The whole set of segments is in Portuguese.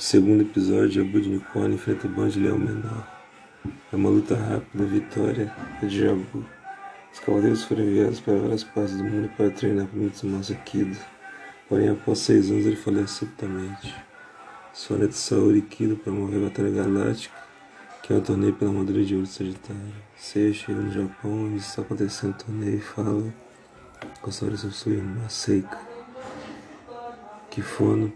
Segundo episódio, Jabu de Unicórnio enfrenta o Band Leão Menor. É uma luta rápida, vitória é de Jabu. Os cavaleiros foram enviados para várias partes do mundo para treinar para Mitsumasa Kido. Porém, após seis anos, ele falece subitamente. Sua neta Saori Kido promove a Batalha Galáctica, que é um torneio pela armadura de ouro de Sagitário. Seiya chega no Japão, onde está acontecendo o torneio, e fala com Saori sobre sua irmã Seika, que foram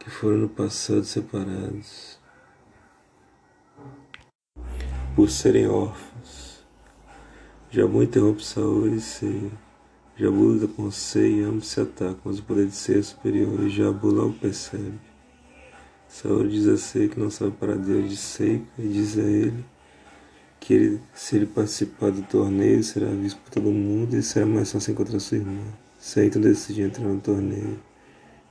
que foram no passado separados por serem órfãos. Jabu interrompe Saori e Seiya. Jabu luta com Seiya e ambos se atacam, mas o poder de Seiya é superior e Jabu logo percebe. Saori diz a Seiya que não sabe para Deus de Seika e diz a ele que ele, se ele participar do torneio será visto por todo mundo e será mais fácil encontrar sua irmã. Seiya então decide entrar no torneio.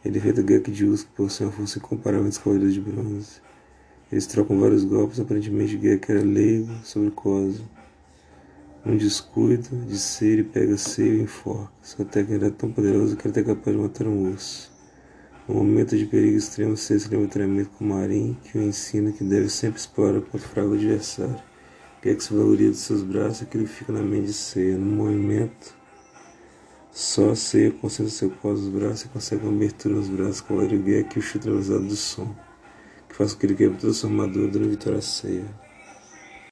Ele enfrenta Gek Jus, que uma força incomparável entre os cavaleiros de bronze. Eles trocam vários golpes, aparentemente Gek era leigo sobre Cosa. Um descuido de ser e pega seio e enforca. Sua técnica era tão poderosa que ele é capaz de matar um urso. No momento de perigo extremo, Sei se lembra o treinamento com Marin, que o ensina que deve sempre explorar contra o fraco adversário. Gek se valoria de seus braços e aquilo fica na mente de Seiya. No movimento, só a ceia concentra seu pós nos braços e consegue uma abertura nos braços com o que o chute atravessado do som, que faz com que ele quebre toda a sua armadura dando vitória à ceia.